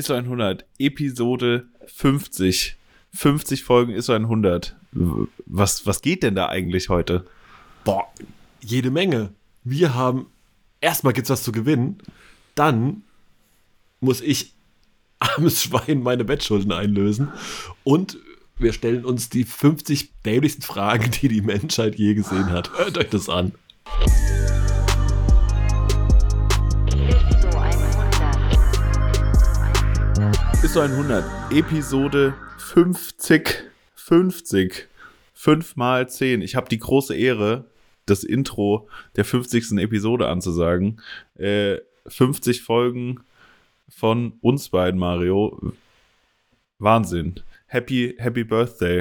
ISO 100, Episode 50. 50 Folgen ISO 100. Was, was geht denn da eigentlich heute? Boah, jede Menge. Wir haben, erstmal gibt's was zu gewinnen, dann muss ich armes Schwein meine Bettschulden einlösen und wir stellen uns die 50 dämlichsten Fragen, die die Menschheit je gesehen hat. Hört euch das an. ISO 100, Episode 50. 50. 5 mal 10. Ich habe die große Ehre, das Intro der 50. Episode anzusagen. Äh, 50 Folgen von uns beiden, Mario. Wahnsinn. Happy, happy Birthday.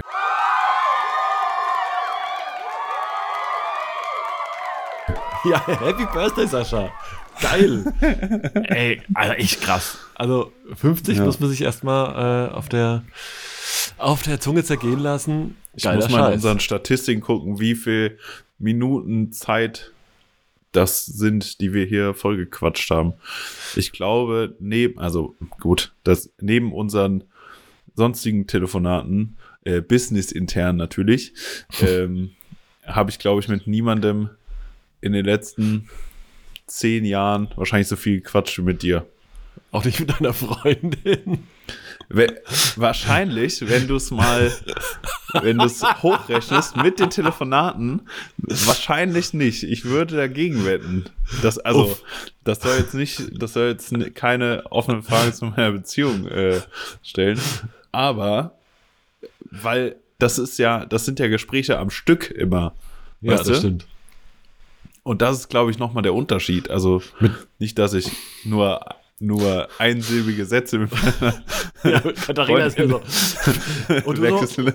Ja, Happy Birthday, Sascha. Geil. Ey, also echt krass. Also 50 ja. muss man sich erstmal äh, auf der auf der Zunge zergehen lassen. Ich Geiler muss mal Scheiß. in unseren Statistiken gucken, wie viel Minuten Zeit das sind, die wir hier vollgequatscht haben. Ich glaube, neben, also gut, das neben unseren sonstigen Telefonaten, äh, business intern natürlich, ähm, habe ich, glaube ich, mit niemandem in den letzten zehn Jahren wahrscheinlich so viel Quatsch wie mit dir. Auch nicht mit deiner Freundin. Wahrscheinlich, wenn du es mal, wenn du es hochrechnest mit den Telefonaten, wahrscheinlich nicht. Ich würde dagegen wetten. Das, also, Uff. das soll jetzt nicht, das soll jetzt keine offene Frage zu meiner Beziehung äh, stellen. Aber, weil das ist ja, das sind ja Gespräche am Stück immer. Ja, das du? stimmt. Und das ist, glaube ich, nochmal der Unterschied. Also nicht, dass ich nur nur einsilbige Sätze mit ja, Katharina ist ja so. Und du, so,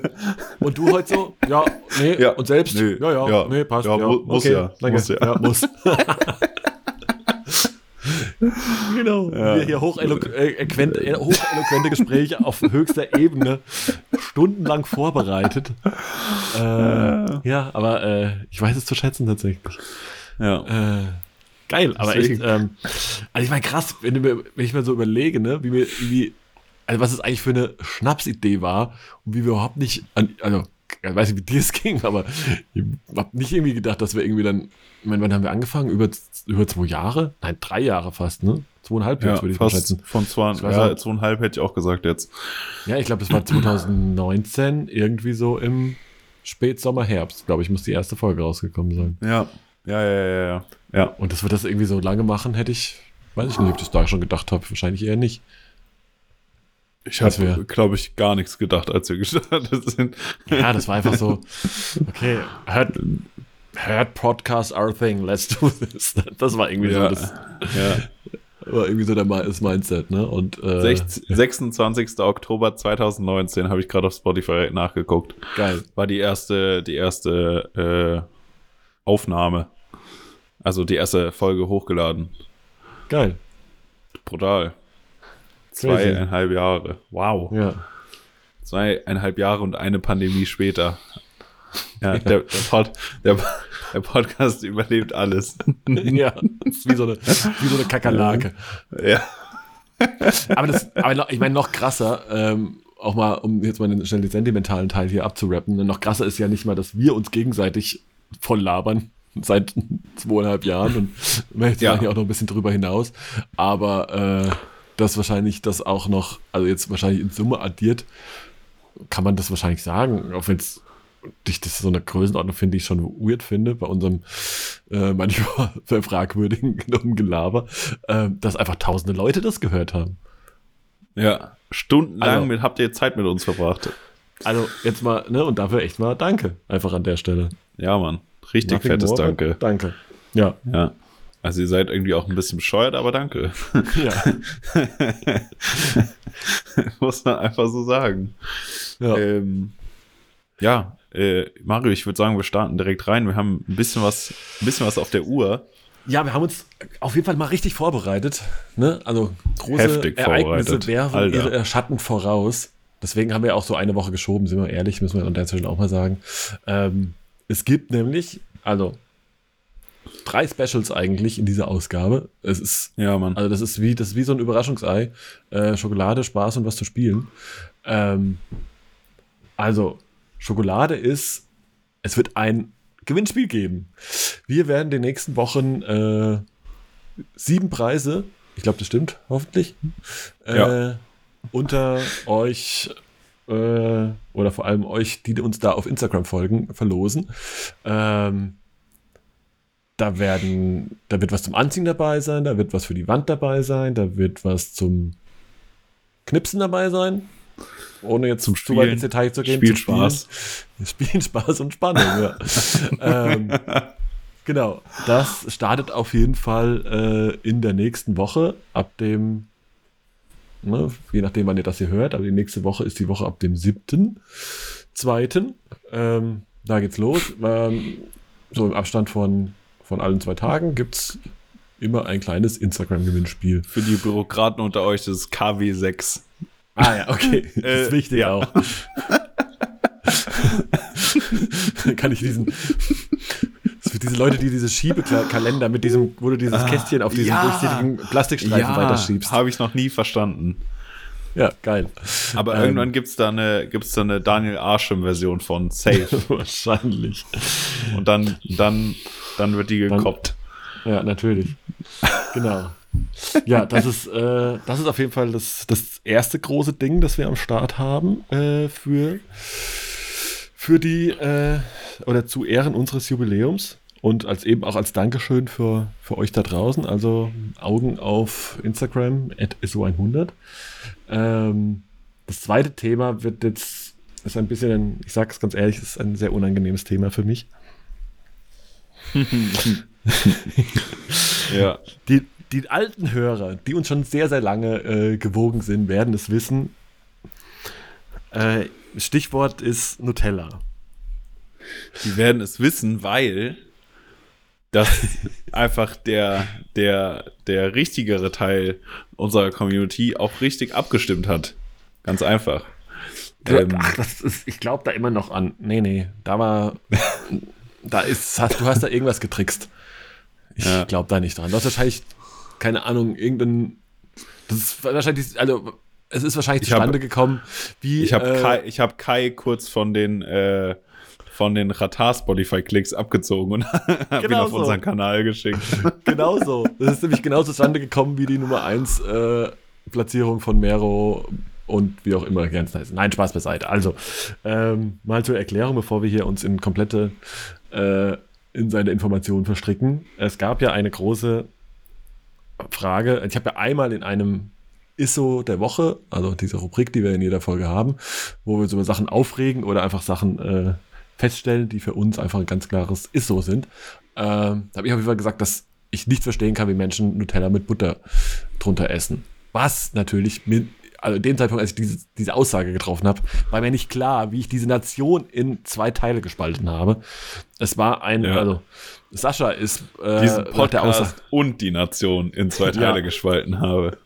und du heute so, ja, nee, ja, und selbst, nee, ja, ja, ja, nee, passt, ja, ja, muss, okay, ja, danke. muss ja, ja, muss. genau. Ja. Wir hier hocheloquente, äh, hocheloquente Gespräche auf höchster Ebene, stundenlang vorbereitet. Äh, ja, aber äh, ich weiß es zu schätzen tatsächlich. Ja. Äh, geil, aber Deswegen. echt, ähm, also ich meine, krass, wenn, wenn, ich mir so überlege, ne, wie wir, wie, also was es eigentlich für eine Schnapsidee war und wie wir überhaupt nicht an, also ich weiß nicht, wie dir es ging, aber ich habe nicht irgendwie gedacht, dass wir irgendwie dann, ich meine, wann haben wir angefangen? Über, über zwei Jahre? Nein, drei Jahre fast, ne? Zweieinhalb jetzt, ja, würde ich fast mal schätzen. Von zwei, ja, so, zweieinhalb hätte ich auch gesagt jetzt. Ja, ich glaube, das war 2019, irgendwie so im Spätsommer, Herbst, glaube ich, muss die erste Folge rausgekommen sein. Ja, ja, ja, ja, ja. Ja. Und dass wir das irgendwie so lange machen, hätte ich, weiß ich nicht, ob ich das da schon gedacht habe. Wahrscheinlich eher nicht. Ich habe, glaube ich, gar nichts gedacht, als wir gestartet sind. Ja, das war einfach so, okay, heard, heard Podcasts our thing, let's do this. Das war irgendwie ja, so das. Ja. War irgendwie so der, das Mindset, ne? Und, äh, 26. Oktober 2019 habe ich gerade auf Spotify nachgeguckt. Geil. War die erste, die erste äh, Aufnahme. Also die erste Folge hochgeladen. Geil. Brutal. Zweieinhalb Jahre. Wow. Ja. Zweieinhalb Jahre und eine Pandemie später. Ja, der, der, Pod, der, der, Podcast überlebt alles. Ja, ist wie so eine, wie so eine Kakerlake. Ja. Aber, das, aber ich meine, noch krasser, ähm, auch mal, um jetzt mal den, schnell den sentimentalen Teil hier abzurappen, noch krasser ist ja nicht mal, dass wir uns gegenseitig voll labern, seit zweieinhalb Jahren und jetzt ja. auch noch ein bisschen drüber hinaus. Aber äh, das wahrscheinlich das auch noch, also jetzt wahrscheinlich in Summe addiert, kann man das wahrscheinlich sagen, auch wenn es ich das so eine Größenordnung finde ich schon weird finde bei unserem äh, manchmal sehr fragwürdigen Gelaber, äh, dass einfach tausende Leute das gehört haben. Ja, stundenlang also, mit, habt ihr Zeit mit uns verbracht. Also jetzt mal, ne, und dafür echt mal Danke, einfach an der Stelle. Ja, Mann. Richtig Nothing fettes more, Danke. Danke. Ja. Ja. Also ihr seid irgendwie auch ein bisschen bescheuert, aber danke. Ja. Muss man einfach so sagen. Ja, ähm, ja äh, Mario, ich würde sagen, wir starten direkt rein. Wir haben ein bisschen was, ein bisschen was auf der Uhr. Ja, wir haben uns auf jeden Fall mal richtig vorbereitet. Ne? Also große Heftig Ereignisse werfen ihre Schatten voraus. Deswegen haben wir auch so eine Woche geschoben, sind wir ehrlich, müssen wir an der Stelle auch mal sagen. Ähm, es gibt nämlich, also drei Specials eigentlich in dieser Ausgabe. Es ist, Ja, Mann. also das ist wie, das ist wie so ein Überraschungsei. Äh, Schokolade, Spaß und was zu spielen. Ähm, also, Schokolade ist, es wird ein Gewinnspiel geben. Wir werden die nächsten Wochen äh, sieben Preise, ich glaube, das stimmt, hoffentlich, äh, Ja. unter euch äh, oder vor allem euch, die uns da auf Instagram folgen, verlosen. Ähm, da werden, da wird was zum Anziehen dabei sein, da wird was für die Wand dabei sein, da wird was zum Knipsen dabei sein. Ohne jetzt Zum zu weit Spielen. ins Detail zu gehen. Spiel, zum Spielen. Spielen, Spaß und Spannung, ja. ähm, genau. Das startet auf jeden Fall äh, in der nächsten Woche, ab dem, ne, je nachdem, wann ihr das hier hört, aber die nächste Woche ist die Woche ab dem 7. Zweiten. Ähm, da geht's los. Ähm, so im Abstand von, von allen zwei Tagen gibt's immer ein kleines Instagram-Gewinnspiel. Für die Bürokraten unter euch, das ist KW6. Ah ja, okay. Das ist Äh, wichtig ja. auch. Dann kann ich diesen. Diese Leute, die diese Schiebekalender mit diesem, wo du dieses Ah, Kästchen auf diesen ja. durchsichtigen Plastikstreifen weiterschiebst. habe ich noch nie verstanden. Ja, geil. Aber Ähm. irgendwann gibt es da eine, gibt's da eine Daniel Arschem-Version von Safe. Wahrscheinlich. Und dann, dann, dann wird die gekoppt. Ja, natürlich. Genau. Ja, das ist, äh, das ist auf jeden Fall das, das erste große Ding, das wir am Start haben äh, für, für die äh, oder zu Ehren unseres Jubiläums und als eben auch als Dankeschön für, für euch da draußen. Also Augen auf Instagram at so100. Ähm, das zweite Thema wird jetzt ist ein bisschen, ein, ich sage es ganz ehrlich, ist ein sehr unangenehmes Thema für mich. Ja. Die, die alten Hörer, die uns schon sehr, sehr lange äh, gewogen sind, werden es wissen. Äh, Stichwort ist Nutella. Die werden es wissen, weil das einfach der, der, der richtigere Teil unserer Community auch richtig abgestimmt hat. Ganz einfach. Ähm, Ach, das ist, ich glaube da immer noch an. Nee, nee, da war. da ist, hast, du hast da irgendwas getrickst. Ich Ja. glaube da nicht dran. Du hast wahrscheinlich, keine Ahnung, irgendein. Das ist wahrscheinlich, also, es ist wahrscheinlich Ich hab- zustande gekommen, wie. Ich habe äh, Kai, ich hab Kai kurz von den, äh, von den Ratar-Spotify-Klicks abgezogen und habe ihn Genau auf so. unseren Kanal geschickt. Genauso. Das ist nämlich genau zustande gekommen wie die Nummer 1 äh, Platzierung von Mero und wie auch immer ganz heißt. Nein, Spaß beiseite. Also, ähm, mal zur Erklärung, bevor wir hier uns in komplette äh, in seine Informationen verstricken. Es gab ja eine große Frage. Ich habe ja einmal in einem ISO der Woche, also diese Rubrik, die wir in jeder Folge haben, wo wir so über Sachen aufregen oder einfach Sachen äh, feststellen, die für uns einfach ein ganz klares ISO sind. Ähm, da habe ich auf jeden Fall gesagt, dass ich nicht verstehen kann, wie Menschen Nutella mit Butter drunter essen. Was natürlich mit, also in dem Zeitpunkt, als ich diese, diese Aussage getroffen habe, war mir nicht klar, wie ich diese Nation in zwei Teile gespalten habe. Es war ein, Ja. also Sascha ist äh, Diesen Podcast und die Nation in zwei Teile Ja. gespalten habe.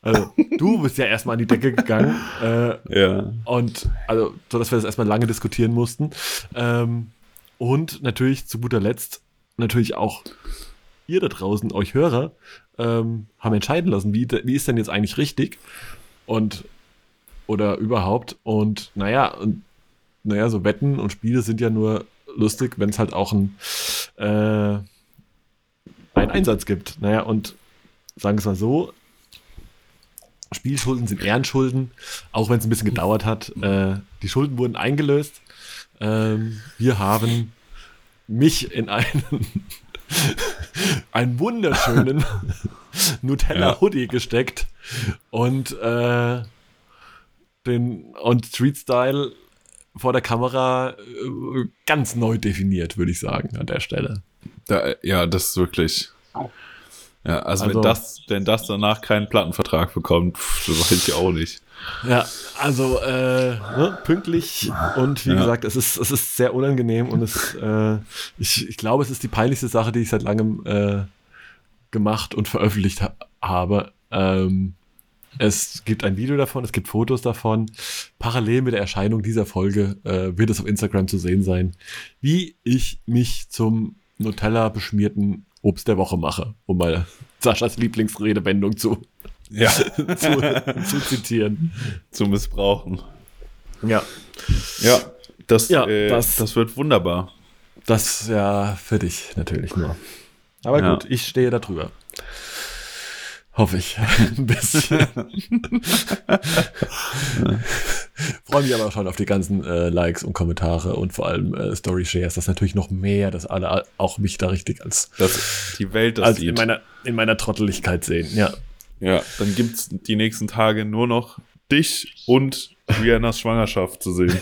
also, du bist ja erstmal an die Decke gegangen. Äh, Ja. Und also, so dass wir das erstmal lange diskutieren mussten. Ähm, und natürlich zu guter Letzt, natürlich auch ihr da draußen, euch Hörer, ähm, haben entscheiden lassen, wie, wie ist denn jetzt eigentlich richtig? Und oder überhaupt. Und naja, und naja, so Wetten und Spiele sind ja nur lustig, wenn es halt auch ein, äh, einen Einsatz gibt. Naja, und sagen wir es mal so, Spielschulden sind Ehrenschulden, auch wenn es ein bisschen gedauert hat. Äh, die Schulden wurden eingelöst. Ähm, wir haben mich in einen, einen wunderschönen Nutella-Hoodie gesteckt und, äh, den, und Street Style vor der Kamera äh, ganz neu definiert, würde ich sagen, an der Stelle. Da, ja, das ist wirklich. Ja, also, Also- wenn, das, wenn das danach keinen Plattenvertrag bekommt, pff, das weiß ich auch nicht. Ja, also äh, ne, pünktlich und wie Ja. gesagt, es ist, es ist sehr unangenehm und es, äh, ich, ich glaube, es ist die peinlichste Sache, die ich seit langem äh, gemacht und veröffentlicht ha habe. Ähm, es gibt ein Video davon, es gibt Fotos davon. Parallel mit der Erscheinung dieser Folge äh, wird es auf Instagram zu sehen sein, wie ich mich zum Nutella beschmierten Obst der Woche mache, um mal Saschas Lieblingsredewendung zu, Ja, zu, zu zitieren. zu missbrauchen. Ja, Ja, das, Ja, äh, das- das, wird wunderbar. das ja für dich natürlich nur. Aber Ja. gut, ich stehe da drüber. Hoffe ich. Ein bisschen. Freue mich aber schon auf die ganzen äh, Likes und Kommentare und vor allem äh, Story-Shares. Das ist natürlich noch mehr, dass alle auch mich da richtig als, Dass die Welt das als in, sieht. meiner, in meiner Trotteligkeit sehen. Ja. Ja, dann gibt's die nächsten Tage nur noch dich und Rihannas Schwangerschaft zu sehen.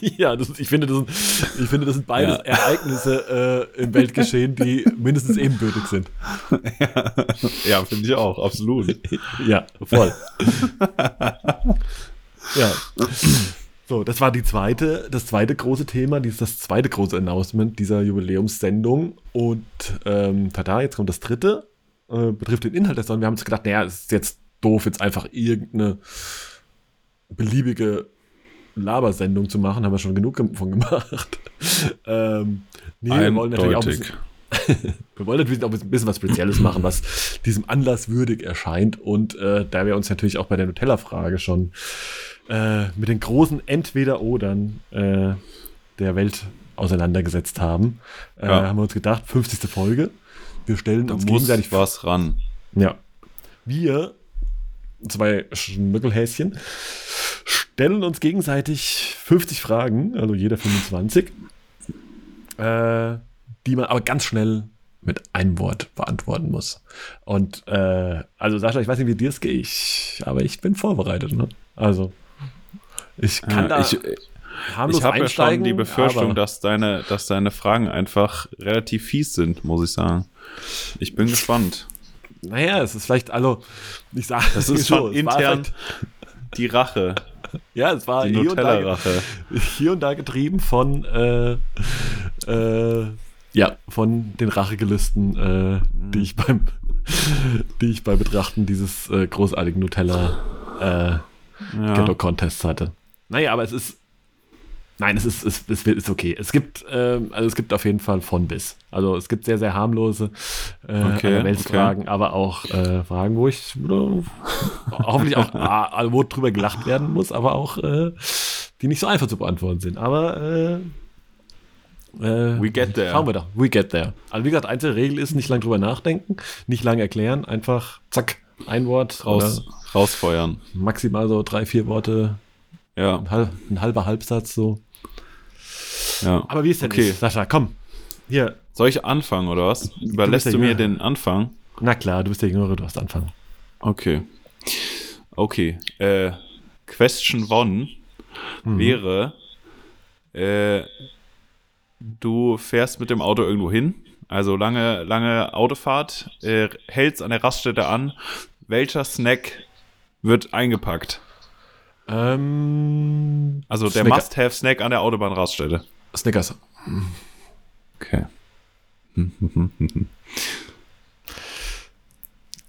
ja, das, ich, finde, das sind, ich finde, das sind beides Ja. Ereignisse äh, im Weltgeschehen, die mindestens ebenbürtig sind. ja, finde ich auch, absolut. Ja, voll. ja. So, das war die zweite, das zweite große Thema, dieses, das zweite große Announcement dieser Jubiläumssendung. Und ähm, tada, jetzt kommt das dritte, äh, betrifft den Inhalt der Sendung. Wir haben uns gedacht, naja, es ist jetzt doof, jetzt einfach irgendeine beliebige Labersendung zu machen, haben wir schon genug von gemacht. ähm, nee, wir wollen natürlich auch ein bisschen, wir wollen natürlich auch ein bisschen was Spezielles machen, was diesem Anlass würdig erscheint. Und äh, da wir uns natürlich auch bei der Nutella-Frage schon äh, mit den großen Entweder-Odern äh, der Welt auseinandergesetzt haben, äh, Ja. haben wir uns gedacht, 50. Folge. Wir stellen Da uns muss gegenseitig was ran. ja. Wir, zwei Schmückelhäschen, stellen uns gegenseitig 50 Fragen, also jeder 25, äh, die man aber ganz schnell mit einem Wort beantworten muss. Und äh, also Sascha, ich weiß nicht, wie dir es geht, ich, aber ich bin vorbereitet. Ne? Also ich kann Ja, da ich harmlos ich habe ja schon die Befürchtung, dass deine, dass deine Fragen einfach relativ fies sind, muss ich sagen. Ich bin gespannt. Naja, es ist vielleicht, also, ich sage, Das ist schon intern die Rache, Ja, es war die hier und, da, Nutella-Rache. hier und da getrieben von, äh, äh, ja, von den Rachegelüsten, äh, die ich beim, die ich bei Betrachten dieses äh, großartigen Nutella äh, Ja. Ghetto Contests hatte. Naja, aber es ist, nein, es ist, es, es ist okay. Es gibt, ähm, also es gibt auf jeden Fall von bis. Also es gibt sehr, sehr harmlose äh, Okay, Weltfragen, aber auch äh, Fragen, wo ich hoffentlich auch, ah, also wo drüber gelacht werden muss, aber auch äh, die nicht so einfach zu beantworten sind. Aber äh, äh, We get there. Schauen wir doch. We get there. Also wie gesagt, einzige Regel ist, nicht lange drüber nachdenken, nicht lange erklären, einfach zack, ein Wort Raus, rausfeuern. maximal so drei, vier Worte, Ja, ein halber Halbsatz so. Ja. Aber wie ist denn Okay. Sascha, komm. Hier. Soll ich anfangen oder was? Überlässt der du, mir Jüngere. den Anfang? Na klar, du bist der Jüngere, du hast anfangen. Okay. Okay. Äh, Question One Mhm. wäre, äh, du fährst mit dem Auto irgendwo hin, also lange, lange Autofahrt, äh, hältst an der Raststätte an. Welcher Snack wird eingepackt? Ähm, Also der Must-Have-Snack an der Autobahnraststätte. Snickers. Okay.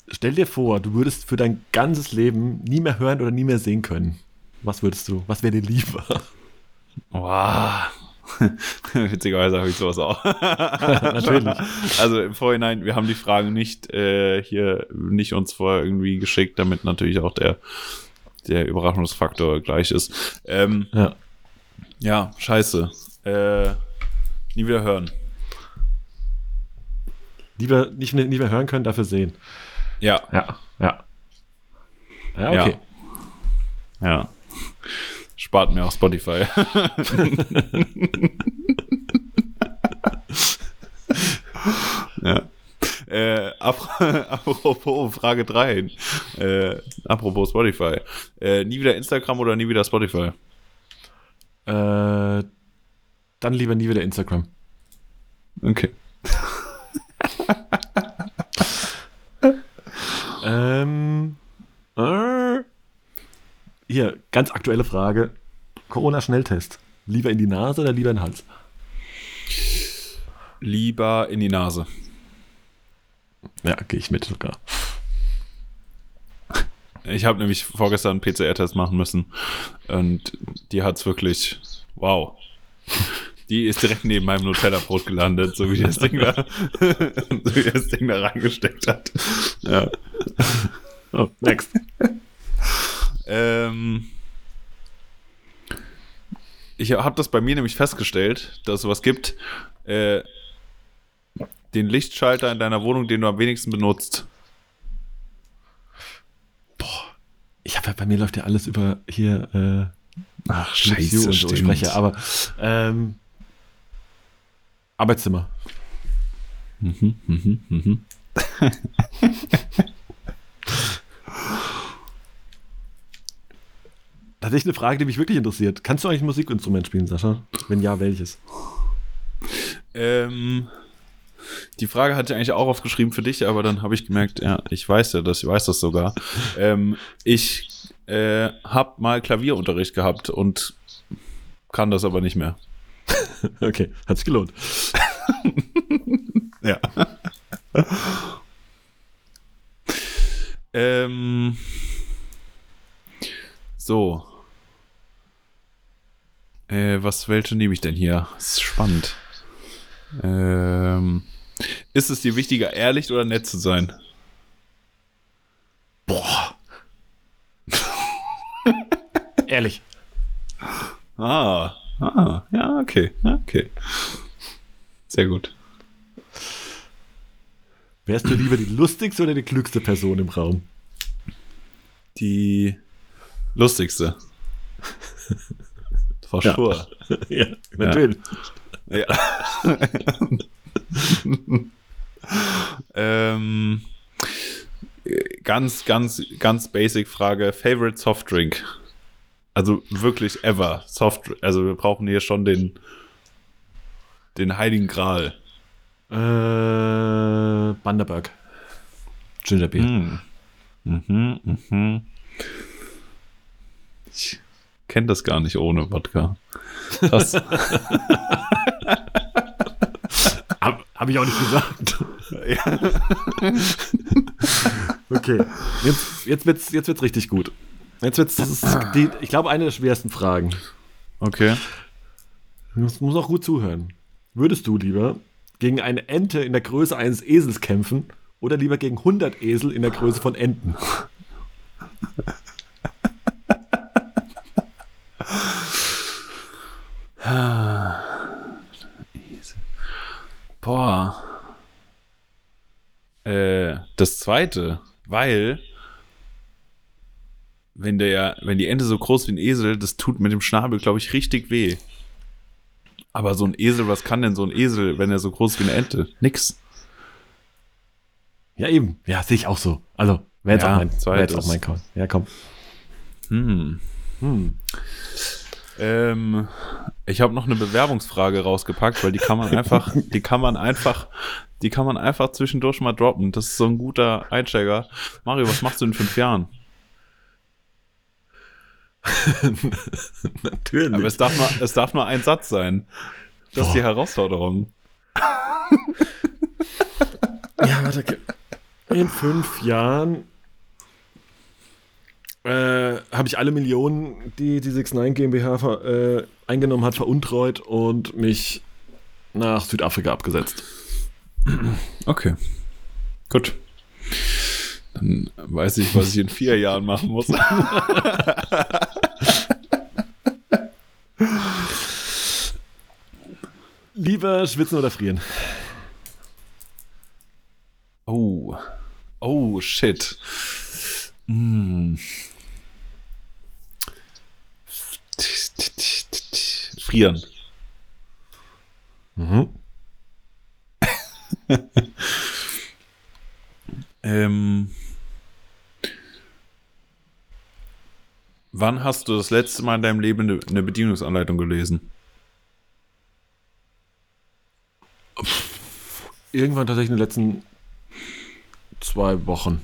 Stell dir vor, du würdest für dein ganzes Leben nie mehr hören oder nie mehr sehen können. Was würdest du? Was wäre dir lieber? Wow. Witzigerweise habe ich sowas auch. Natürlich. Also im Vorhinein, wir haben die Fragen nicht äh, hier nicht uns vorher irgendwie geschickt, damit natürlich auch der, der Überraschungsfaktor gleich ist. Ähm, Ja. ja, scheiße. Äh, nie wieder hören. Lieber nicht mehr, nicht mehr hören können, dafür sehen. Ja, Ja. Ja. Ja, Ja. okay. ja. Spart mir auch Spotify. ja. Äh, ap apropos Frage 3. Äh, apropos Spotify. Äh, nie wieder Instagram oder nie wieder Spotify? Äh, dann lieber nie wieder Instagram. Okay. Ähm, äh, hier, ganz aktuelle Frage. Corona-Schnelltest. Lieber in die Nase oder lieber in den Hals? Lieber in die Nase. Ja, gehe ich mit sogar. Ich habe nämlich vorgestern einen PCR-Test machen müssen und die hat's wirklich, wow. Die ist direkt neben meinem Nutella-Brot gelandet, so wie das Ding da, so wie das Ding da reingesteckt hat. Ja. Oh, next. Ähm, ich habe das bei mir nämlich festgestellt, dass es sowas gibt. Äh, den Lichtschalter in deiner Wohnung, den du am wenigsten benutzt. Ich habe bei mir läuft ja alles über hier äh, Ach, Scheiße, und so Sprecher, aber ähm, Arbeitszimmer. Mhm, mhm, mhm. Tatsächlich eine Frage, die mich wirklich interessiert. Kannst du eigentlich ein Musikinstrument spielen, Sascha? Wenn ja, welches? Ähm, die Frage hatte ich eigentlich auch aufgeschrieben für dich, aber dann habe ich gemerkt, ja, ich weiß ja das, ich weiß das sogar. ähm, ich äh, habe mal Klavierunterricht gehabt und kann das aber nicht mehr. Okay, hat sich gelohnt. Ja. ähm, so. Äh, was, welche nehme ich denn hier? Das ist spannend. Ähm, ist es dir wichtiger, ehrlich oder nett zu sein? Boah. Ehrlich. Ah, ah, ja, okay, ja, okay. Sehr gut. Wärst du lieber die lustigste oder die klügste Person im Raum? Die lustigste. Frau Ja. Schur. ja, natürlich. Ja. ähm, ganz, ganz, ganz basic Frage. Favorite Softdrink? Also wirklich ever. Soft, also wir brauchen hier schon den, den Heiligen Gral. Äh, Bundaberg. Gingerbeer. Hm. Mhm, mhm. Ich kenne das gar nicht ohne Wodka. Krass. Hab, hab ich auch nicht gesagt. Okay. Jetzt, jetzt wird's, jetzt wird's richtig gut. Jetzt wird's, das ist die, ich glaube, eine der schwersten Fragen. Okay. Du musst, musst auch gut zuhören. Würdest du lieber gegen eine Ente in der Größe eines Esels kämpfen oder lieber gegen 100 Esel in der Größe von Enten? Boah. Äh, das zweite, weil wenn der, wenn die Ente so groß wie ein Esel, das tut mit dem Schnabel, glaube ich, richtig weh. Aber so ein Esel, was kann denn so ein Esel, wenn er so groß wie eine Ente? Nix. Ja, eben. Ja, sehe ich auch so. Also, wäre jetzt, Ja, auch mein- wär jetzt auch mein Call. Ja, komm. Hm. Hm. Ähm, ich habe noch eine Bewerbungsfrage rausgepackt, weil die kann man einfach, die kann man einfach, die kann man einfach zwischendurch mal droppen. Das ist so ein guter Einsteiger. Mario, was machst du in fünf Jahren? Natürlich. Aber es darf nur, es darf nur ein Satz sein. Das ist die Boah. Herausforderung. Ja, warte. In fünf Jahren äh, habe ich alle Millionen, die die 69 GmbH äh, eingenommen hat, veruntreut und mich nach Südafrika abgesetzt. Okay. Gut. Dann weiß ich, was ich in vier Jahren machen muss. Lieber schwitzen oder frieren? Oh. Oh, shit. Hm. Frieren. Mhm. Ähm, wann hast du das letzte Mal in deinem Leben eine Bedienungsanleitung gelesen? Irgendwann tatsächlich in den letzten zwei Wochen.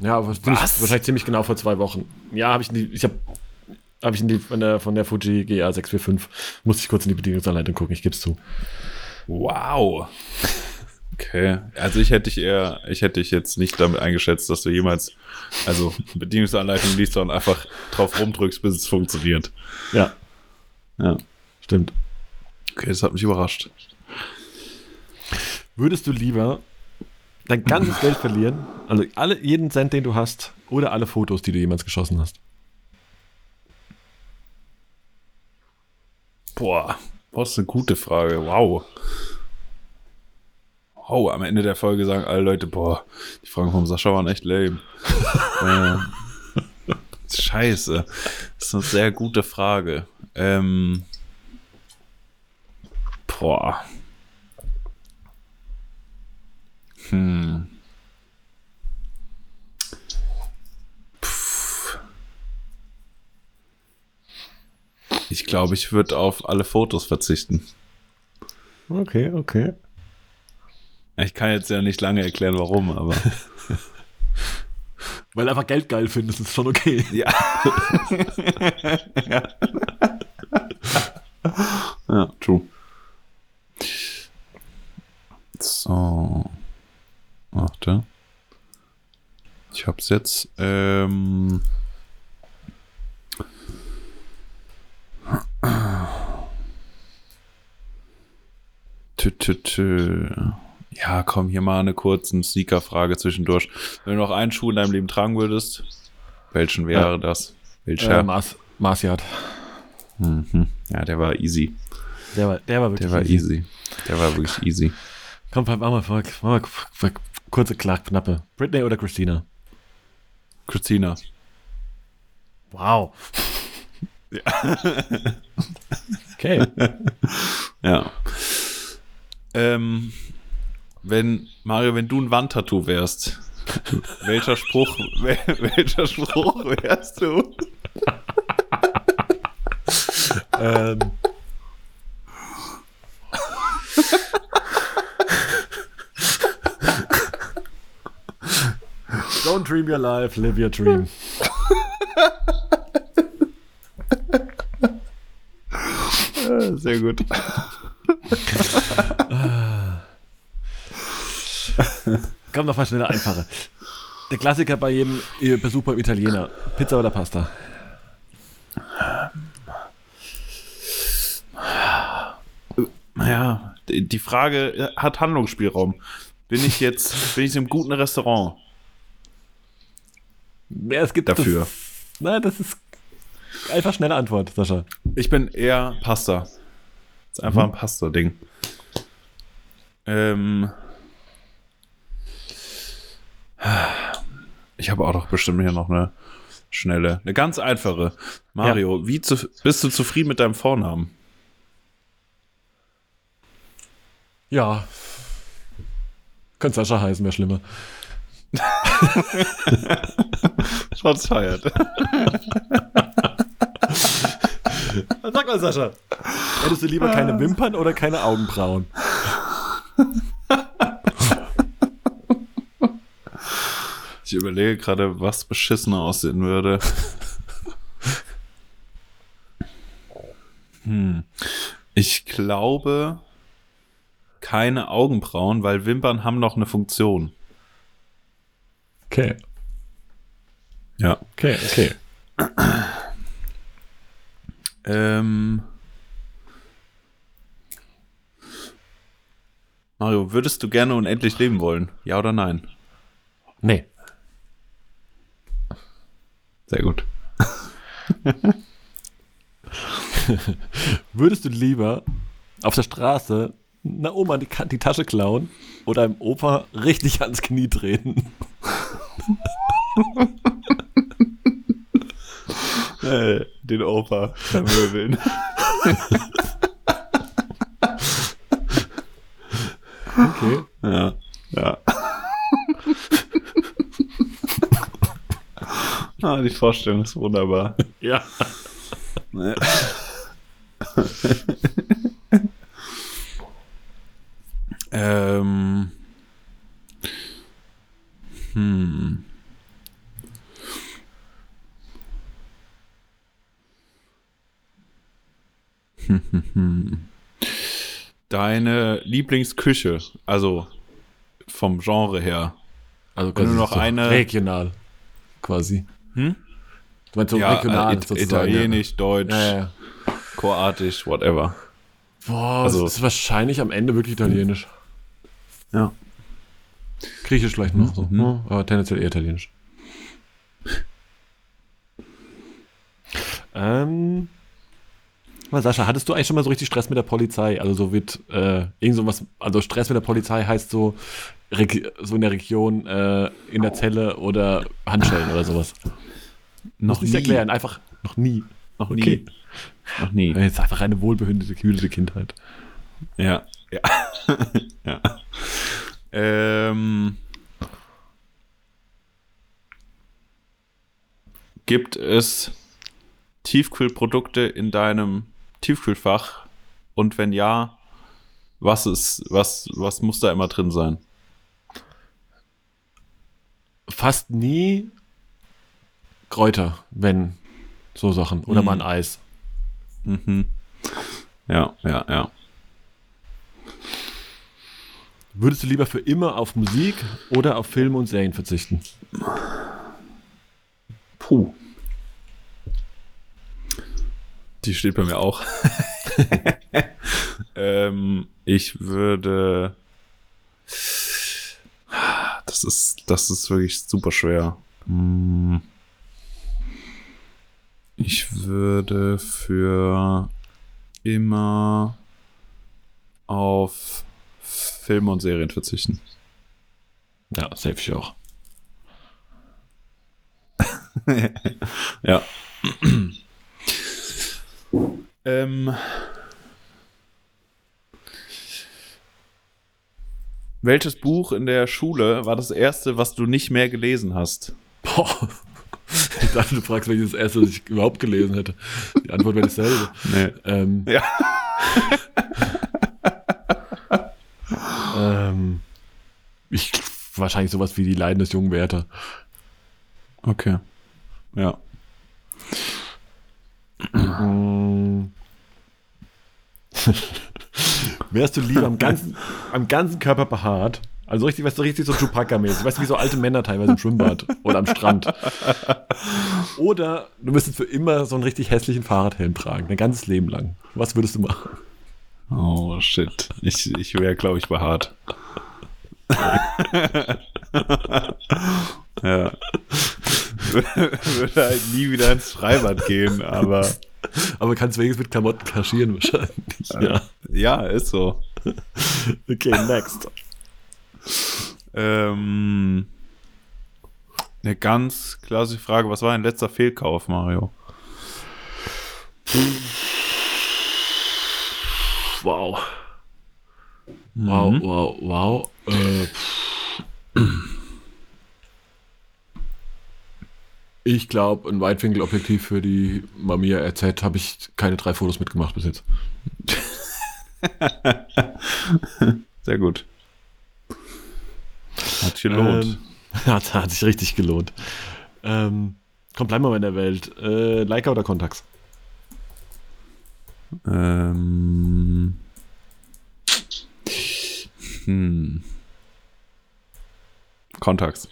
Ja, Was? wahrscheinlich ziemlich genau vor zwei Wochen. Ja, habe ich in die, ich habe habe ich in die, von der, von der Fuji GA 645, musste ich kurz in die Bedienungsanleitung gucken, ich gebe es zu. Wow. Okay. Also ich hätte dich eher, ich hätte dich jetzt nicht damit eingeschätzt, dass du jemals, also Bedienungsanleitung liest und einfach drauf rumdrückst, bis es funktioniert. Ja, Ja. stimmt. Okay, das hat mich überrascht. Würdest du lieber dein ganzes Geld verlieren, also alle, jeden Cent, den du hast, oder alle Fotos, die du jemals geschossen hast? Boah, das ist eine gute Frage. Wow. Wow, am Ende der Folge sagen alle Leute, boah, die Fragen vom Sascha waren echt lame. äh, scheiße. Das ist eine sehr gute Frage. Ähm, boah. Hm. Ich glaube, ich würde auf alle Fotos verzichten. Okay, okay. Ich kann jetzt ja nicht lange erklären, warum, aber. Weil du einfach Geld geil findest, ist schon okay. Ja. ja. ja, true. So. Warte. Ich hab's jetzt. Ähm. Tü, tü, tü. Ja, komm, hier mal eine kurze Sneaker-Frage zwischendurch. Wenn du noch einen Schuh in deinem Leben tragen würdest, welchen wäre Ja. das? Welcher? Äh, Mars, Marciat. Mhm. Ja, der war easy. Der war, der war wirklich Der war easy. Der war wirklich easy. Komm, mach mal, mach mal, mach mal kurze, knappe. Britney oder Christina? Christina. Wow. Okay. Ja. Ähm, wenn, Mario, wenn du ein Wandtattoo wärst, welcher Spruch, wel, welcher Spruch wärst du? ähm. Don't dream your life, live your dream. Sehr gut. Komm noch mal schneller, einfache. Der Klassiker bei jedem äh, Besuch beim Italiener. Pizza oder Pasta? Naja, die Frage hat Handlungsspielraum. Bin ich jetzt, bin ich einem guten Restaurant? Ja, es gibt Dafür. Das, nein, das ist einfach schnelle Antwort, Sascha. Ich bin eher Pasta. Das ist einfach ein Pasta-Ding. Ähm. Ich habe auch doch bestimmt hier noch eine schnelle, eine ganz einfache. Mario, wie zu, bist du zufrieden mit deinem Vornamen? Ja. Könnte Sascha heißen, wäre schlimmer. Shots feiert. Sag mal, Sascha. Hättest du lieber keine Wimpern oder keine Augenbrauen? Ich überlege gerade, was beschissener aussehen würde. hm. Ich glaube keine Augenbrauen, weil Wimpern haben noch eine Funktion. Okay, Ja. okay, okay. Ähm. Mario, würdest du gerne unendlich leben wollen? Ja oder nein? Nee. Sehr gut. Würdest du lieber auf der Straße einer Oma die, die Tasche klauen oder einem Opa richtig ans Knie treten? Äh, den Opa vermöbeln. Okay. ja. Ja. ah, die Vorstellung ist wunderbar. Ja. Ähm. Hm. Deine Lieblingsküche, also vom Genre her. Also Wenn du noch eine- Regional. Quasi. Hm? Du meinst so ja, regional äh, It sozusagen. Italienisch, Deutsch, Ja, ja. Kroatisch, whatever. Boah, Also- es ist wahrscheinlich am Ende wirklich italienisch. Ja. Griechisch vielleicht noch so. Ja, aber tendenziell eher italienisch. ähm. Sascha, hattest du eigentlich schon mal so richtig Stress mit der Polizei? Also so wird äh, irgend so was, also Stress mit der Polizei heißt so, so in der Region, äh, in der Zelle oder Handschellen oder sowas. Noch nicht nie. erklären, einfach noch nie. Noch Okay. nie. Noch nie. Jetzt einfach eine wohlbehütete, Kindheit. Ja. Ja. ja. Ähm, gibt es Tiefkühlprodukte in deinem Tiefkühlfach? Und wenn ja, was ist, was, was muss da immer drin sein? Fast nie Kräuter, wenn so Sachen. Oder Mhm. mal ein Eis. Mhm. Ja, ja, ja. Würdest du lieber für immer auf Musik oder auf Filme und Serien verzichten? Puh. Die steht bei mir auch. ähm, ich würde. Das ist, das ist wirklich super schwer. Hm. Ich würde für immer auf Filme und Serien verzichten. Ja, safe ich auch. Ja. ähm, welches Buch in der Schule war das erste, was du nicht mehr gelesen hast? Boah. Ich dachte, du fragst, welches das erste, das ich überhaupt gelesen hätte. Die Antwort wäre dasselbe. Nee. Ähm, Ja. ähm, ich, wahrscheinlich sowas wie die Leiden des jungen Werther. Okay. Ja. Wärst du lieber am ganzen, am ganzen Körper behaart? Also richtig, weißt du, richtig so Chewbacca-mäßig. Weißt du, wie so alte Männer teilweise im Schwimmbad oder am Strand. Oder du müsstest für immer so einen richtig hässlichen Fahrradhelm tragen, dein ganzes Leben lang. Was würdest du machen? Oh, shit. Ich, ich wäre, glaube ich, behaart. ja. Würde halt nie wieder ins Freibad gehen, aber Aber kannst wenigstens mit Klamotten kaschieren wahrscheinlich. Ja. ja, ist so. Okay, next. Ähm, eine ganz klassische Frage: Was war dein letzter Fehlkauf, Mario? Wow. Wow, Mhm. wow, wow. Äh, ich glaube, ein Weitwinkelobjektiv für die Mamiya RZ habe ich keine drei Fotos mitgemacht bis jetzt. Sehr gut. Hat sich gelohnt. Ähm, hat, hat sich richtig gelohnt. Ähm, komm, bleiben wir mal in der Welt. Äh, Leica oder Contax? Ähm. Hm. Kontax.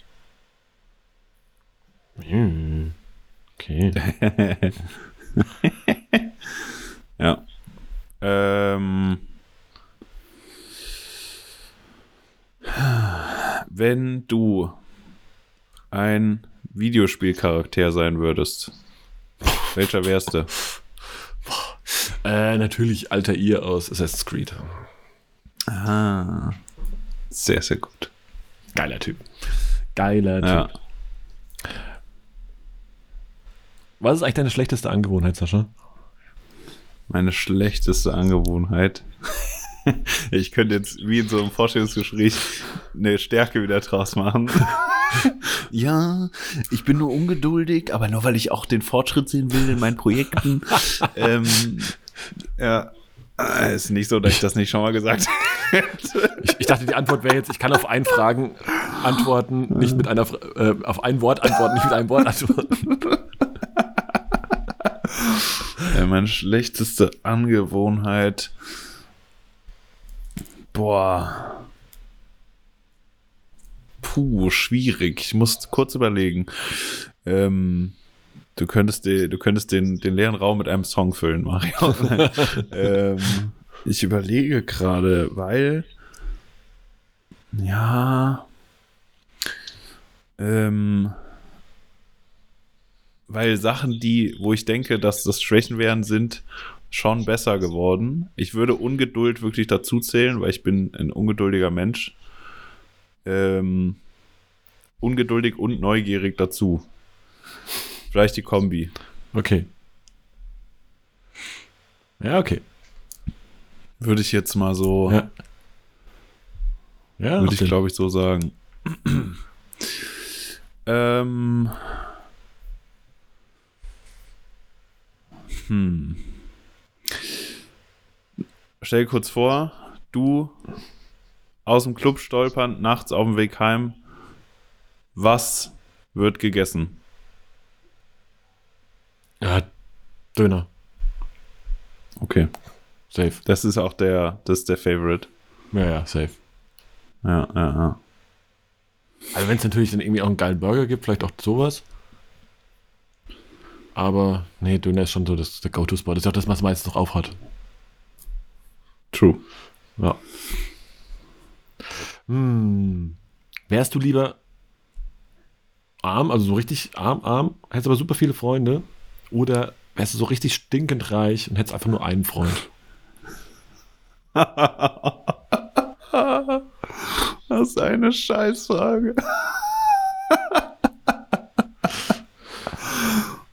Hm. Okay. ja. Ähm. Wenn du ein Videospielcharakter sein würdest, welcher wärst du? Äh, natürlich Alter ihr aus Assassin's Creed. Ah. Sehr, sehr gut. Geiler Typ. Geiler Typ. Ja. Was ist eigentlich deine schlechteste Angewohnheit, Sascha? Meine schlechteste Angewohnheit. Ich könnte jetzt wie in so einem Vorstellungsgespräch eine Stärke wieder draus machen. Ja, ich bin nur ungeduldig, aber nur weil ich auch den Fortschritt sehen will in meinen Projekten. ähm, ja, äh, ist nicht so, dass ich das nicht schon mal gesagt hätte. Ich, ich dachte, die Antwort wäre jetzt, ich kann auf ein Fragen antworten, nicht mit einer, äh, auf ein Wort antworten, nicht mit einem Wort antworten. Ja, meine schlechteste Angewohnheit. Boah. Puh, schwierig. Ich muss kurz überlegen. Ähm, du könntest, die, du könntest den, den leeren Raum mit einem Song füllen, Mario. ähm, Ich überlege gerade, weil. Ja. Ähm. Weil Sachen, die, wo ich denke, dass das Schwächen wären, sind schon besser geworden. Ich würde Ungeduld wirklich dazu zählen, weil ich bin ein ungeduldiger Mensch. Ähm, ungeduldig und neugierig dazu. Vielleicht die Kombi. Okay. Ja, okay. Würde ich jetzt mal so, Ja. Ja, würde ich glaube ich so sagen. ähm. Hm. Stell dir kurz vor, du aus dem Club stolpern, nachts auf dem Weg heim. Was wird gegessen? Ja, Döner. Okay. Safe. Das ist auch der, das ist der Favorite. Ja, ja, safe. Ja, ja, ja. Also wenn es natürlich dann irgendwie auch einen geilen Burger gibt, vielleicht auch sowas. Aber nee, Döner ist schon so das, der Go-To-Spot. Das ist auch das, was meistens noch aufhat. True. Ja. Hm. Wärst du lieber arm, also so richtig arm, arm, hättest aber super viele Freunde? Oder wärst du so richtig stinkend reich und hättest einfach nur einen Freund? Das ist eine Scheißfrage.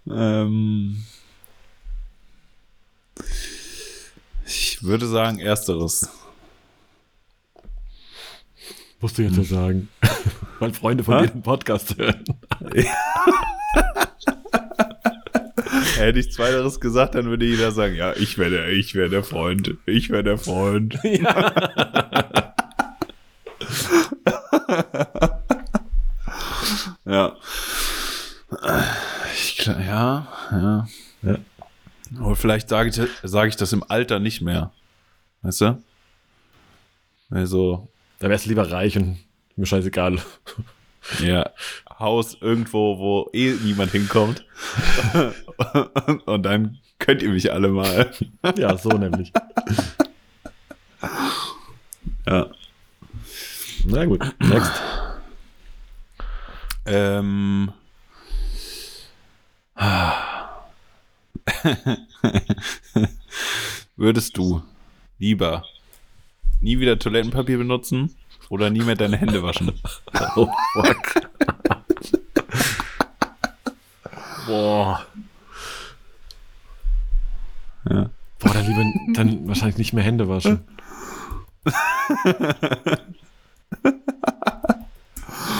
ähm, ich würde sagen, ersteres. Musst du jetzt ja sagen. Weil Freunde von dir den Podcast hören. Hätte ich zweiteres gesagt, dann würde jeder sagen, ja, ich wäre der, ich wäre der Freund. Ich wäre der Freund. Ja. Ich, gl- ja, ja. Ja. Aber vielleicht sage ich, sage ich das im Alter nicht mehr. Weißt du? Also, Da wärst du lieber reich und mir scheißegal. ja, Haus irgendwo, wo eh niemand hinkommt. Und dann könnt ihr mich alle mal. Ja, so nämlich. Ja. Na gut, next. Ähm. Würdest du lieber nie wieder Toilettenpapier benutzen oder nie mehr deine Hände waschen? Oh, fuck. Boah. Ja. Boah, dann lieber dann wahrscheinlich nicht mehr Hände waschen.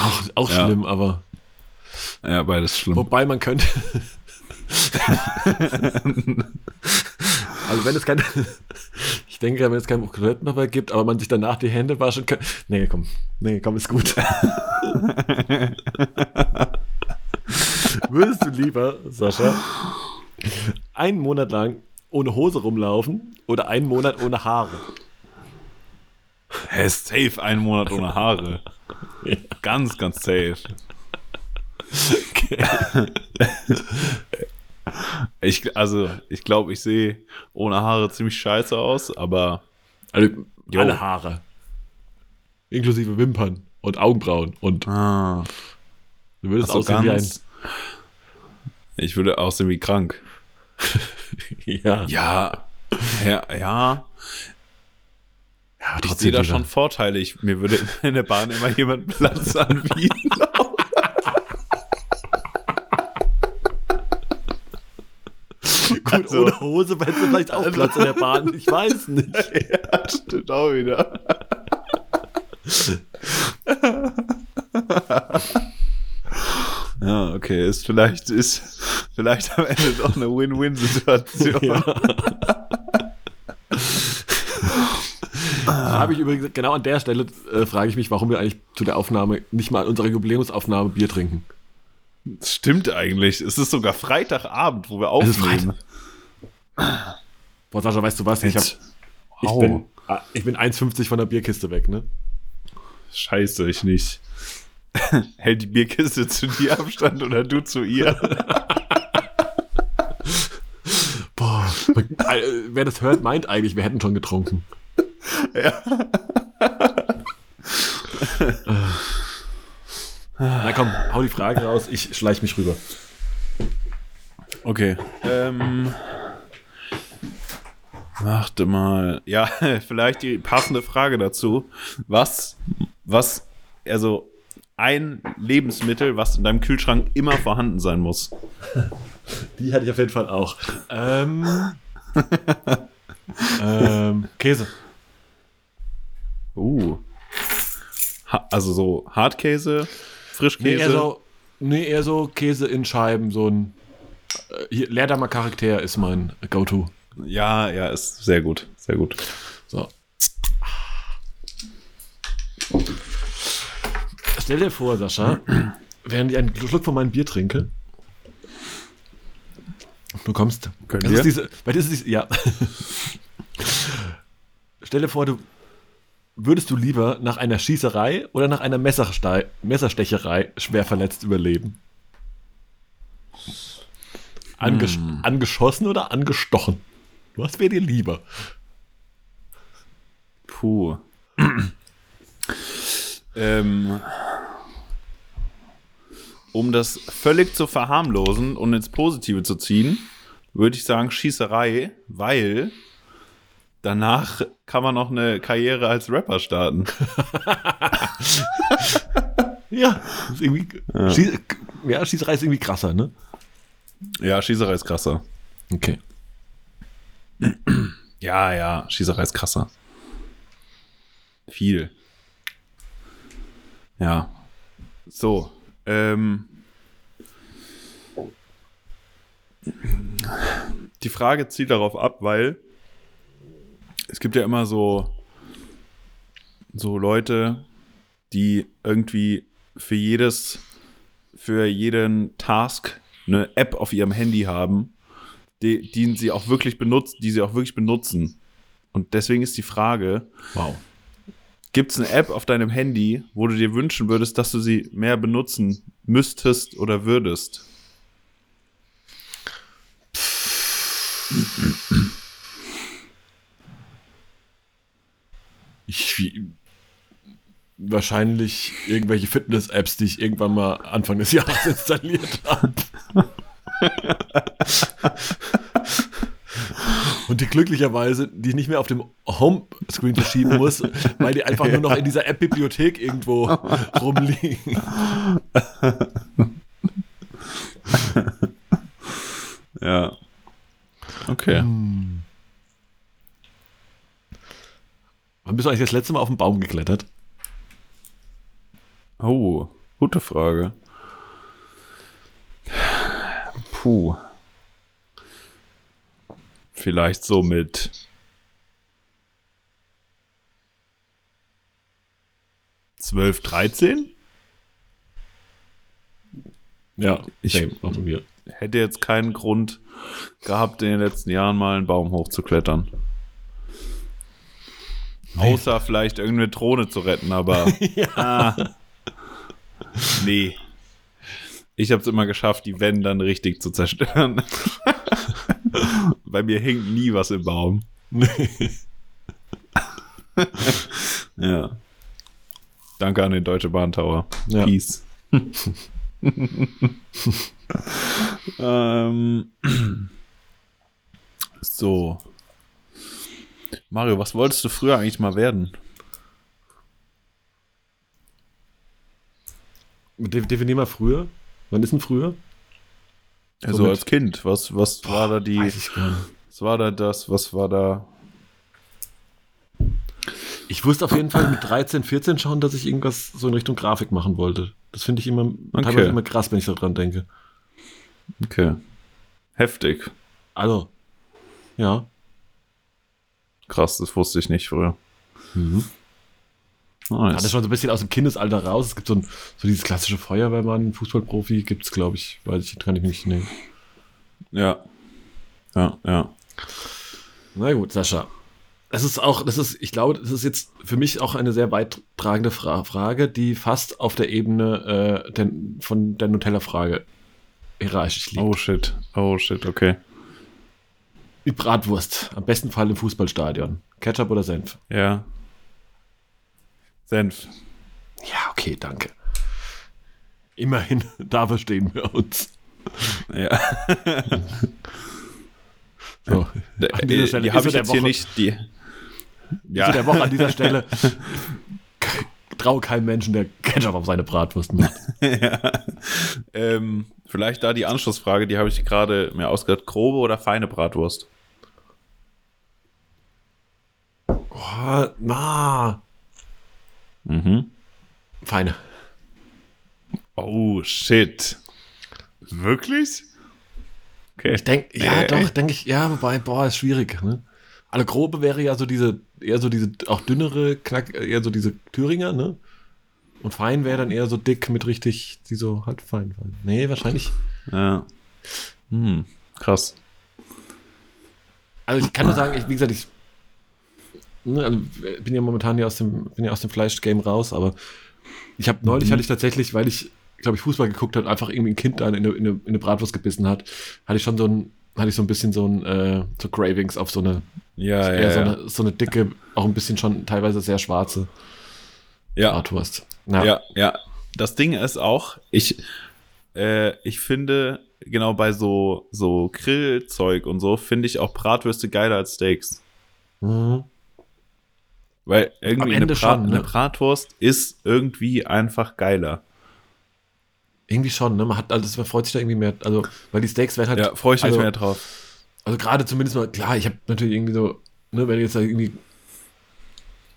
auch auch Ja. schlimm, aber Ja, beides schlimm. wobei man könnte. also wenn es kein, ich denke, wenn es kein Toilettenpapier gibt, aber man sich danach die Hände waschen kann. Nee, komm, nee, komm, ist gut. Würdest du lieber, Sascha, einen Monat lang ohne Hose rumlaufen oder einen Monat ohne Haare? Hä, safe einen Monat ohne Haare. Ja. Ganz, ganz safe. Ich, also, ich glaube, ich sehe ohne Haare ziemlich scheiße aus, aber Also, alle Haare. Inklusive Wimpern und Augenbrauen. Und ah, du würdest also aussehen ganz. Ich würde aussehen wie krank. wie ein. Ja. Ja, ja, ja. ja Ich sehe da schon Vorteile. Ich, mir würde in der Bahn immer jemand Platz anbieten. Gut, Also- ohne Hose hättest du vielleicht auch Platz in der Bahn. Ich weiß nicht. ja, stimmt auch wieder. Ja, okay, ist vielleicht, ist vielleicht am Ende doch eine Win-Win-Situation. Ja. Da habe ich übrigens, genau an der Stelle äh, frage ich mich, warum wir eigentlich zu der Aufnahme nicht mal an unserer Jubiläumsaufnahme Bier trinken. Das stimmt eigentlich. Es ist sogar Freitagabend, wo wir aufnehmen. Boah, Sascha, weißt du was? Ich, hab, ich, Wow. bin, ah, ich bin 1,50 von der Bierkiste weg, ne? Scheiße, ich nicht. Hält die Bierkiste zu dir Abstand oder du zu ihr? Boah, äh, wer das hört, meint eigentlich, wir hätten schon getrunken. Ja. Na komm, hau die Frage raus, ich schleich mich rüber. Okay. Ähm, warte mal. Ja, vielleicht die passende Frage dazu. Was, was, also ein Lebensmittel, was in deinem Kühlschrank immer vorhanden sein muss? Die hatte ich auf jeden Fall auch. Ähm, ähm, Käse. Uh. Ha also so Hartkäse, Frischkäse? Nee eher, so, nee, eher so Käse in Scheiben, so ein äh, hier, Leerdammer Charakter ist mein Go-To. Ja, ja, ist sehr gut, sehr gut. So. Stell dir vor, Sascha, während ich einen Schluck von meinem Bier trinke, du kommst. Können wir? Diese, bei dir ist diese, ja. Stell dir vor, du würdest du lieber nach einer Schießerei oder nach einer Messerste Messerstecherei schwer verletzt überleben? Anges hm. Angeschossen oder angestochen? Was wäre dir lieber? Puh. ähm, um das völlig zu verharmlosen und ins Positive zu ziehen, würde ich sagen Schießerei, weil danach kann man noch eine Karriere als Rapper starten. ja, ist irgendwie, ja. Schieß, ja, Schießerei ist irgendwie krasser, ne? Ja, Schießerei ist krasser. Okay. Ja, ja, Schießerei ist krasser. Viel. Ja. So. Ähm. Die Frage zielt darauf ab, weil es gibt ja immer so, so Leute, die irgendwie für jedes, für jeden Task eine App auf ihrem Handy haben, die, die sie auch wirklich benutzen, die sie auch wirklich benutzen. Und deswegen ist die Frage: Wow. Gibt es eine App auf deinem Handy, wo du dir wünschen würdest, dass du sie mehr benutzen müsstest oder würdest? Ich, wahrscheinlich irgendwelche Fitness-Apps, die ich irgendwann mal Anfang des Jahres installiert habe. Und die glücklicherweise, die ich nicht mehr auf dem Homescreen verschieben muss, weil die einfach nur noch in dieser App-Bibliothek irgendwo rumliegen. ja. Okay. Hm. Wann bist du eigentlich das letzte Mal auf den Baum geklettert? Oh, gute Frage. Puh. Vielleicht so mit zwölf, dreizehn? Ja, ich hätte jetzt keinen Grund gehabt, in den letzten Jahren mal einen Baum hochzuklettern. Nee. Außer vielleicht irgendeine Drohne zu retten, aber. ja. ah, nee. Ich habe es immer geschafft, die Wände dann richtig zu zerstören. Bei mir hängt nie was im Baum. ja. Danke an den Deutsche Bahn Tower. Ja. Peace. ähm, so. Mario, was wolltest du früher eigentlich mal werden? Definier mal früher. Wann ist denn früher? Also als Kind, was, was Boah, war da die. Was war da das? Was war da. Ich wusste auf jeden Fall mit 13, 14 schon, dass ich irgendwas so in Richtung Grafik machen wollte. Das finde ich immer, okay. teilweise immer krass, wenn ich daran denke. Okay. Heftig. Also, ja. Krass, das wusste ich nicht früher. Mhm. Nice. Das ist schon so ein bisschen aus dem Kindesalter raus. Es gibt so, ein, so dieses klassische Feuerwehrmann, Fußballprofi, gibt es, glaube ich, weiß ich, kann ich mich nicht nehmen. Ja. Ja, ja. Na gut, Sascha. Das ist auch, das ist, ich glaube, das ist jetzt für mich auch eine sehr weittragende Fra Frage, die fast auf der Ebene äh, der, von der Nutella-Frage hierarchisch liegt. Oh shit, oh shit, okay. Die Bratwurst. Am besten Fall im Fußballstadion. Ketchup oder Senf? Ja. Senf. Ja, okay, danke. Immerhin, da verstehen wir uns. Ja. So, An dieser Stelle die habe ich jetzt hier nicht. Die, ja. der Woche an dieser Stelle traue keinem Menschen, der Ketchup auf seine Bratwurst macht. ja. ähm, vielleicht da die Anschlussfrage, die habe ich gerade mir ausgedacht. Grobe oder feine Bratwurst? Oh, na. Mhm. Feine. Oh, shit. Wirklich? Okay. Ich denke, ja, äh, doch, denke ich, ja, wobei, boah, ist schwierig, ne? Alle grobe wäre ja so diese, eher so diese, auch dünnere, knack, eher so diese Thüringer, ne? Und fein wäre dann eher so dick mit richtig, die so halt fein waren. Nee, wahrscheinlich. Ja. Hm, krass. Also ich kann nur sagen, ich, wie gesagt, ich ne, also bin ja momentan ja aus dem, bin ja aus dem Fleischgame raus, aber ich habe neulich mhm. hatte ich tatsächlich, weil ich, glaube ich, Fußball geguckt habe, einfach irgendwie ein Kind da in eine, in, eine, in eine Bratwurst gebissen hat, hatte ich schon so ein, hatte ich so ein bisschen so ein, äh, so Cravings auf so eine, ja, ja, ja. So, eine, so eine dicke, auch ein bisschen schon teilweise sehr schwarze ja. Bratwurst. Ja. ja, ja. Das Ding ist auch, ich, äh, ich finde, genau bei so, so Grillzeug und so, finde ich auch Bratwürste geiler als Steaks. Mhm. Weil irgendwie eine, Brat, schon, ne? eine Bratwurst ist irgendwie einfach geiler. Irgendwie schon, ne? Man hat, also man freut sich da irgendwie mehr, also, weil die Steaks werden halt. Ja, freue ich mich also, mehr drauf. Also gerade zumindest mal, klar, ich habe natürlich irgendwie so, ne, wenn jetzt da irgendwie.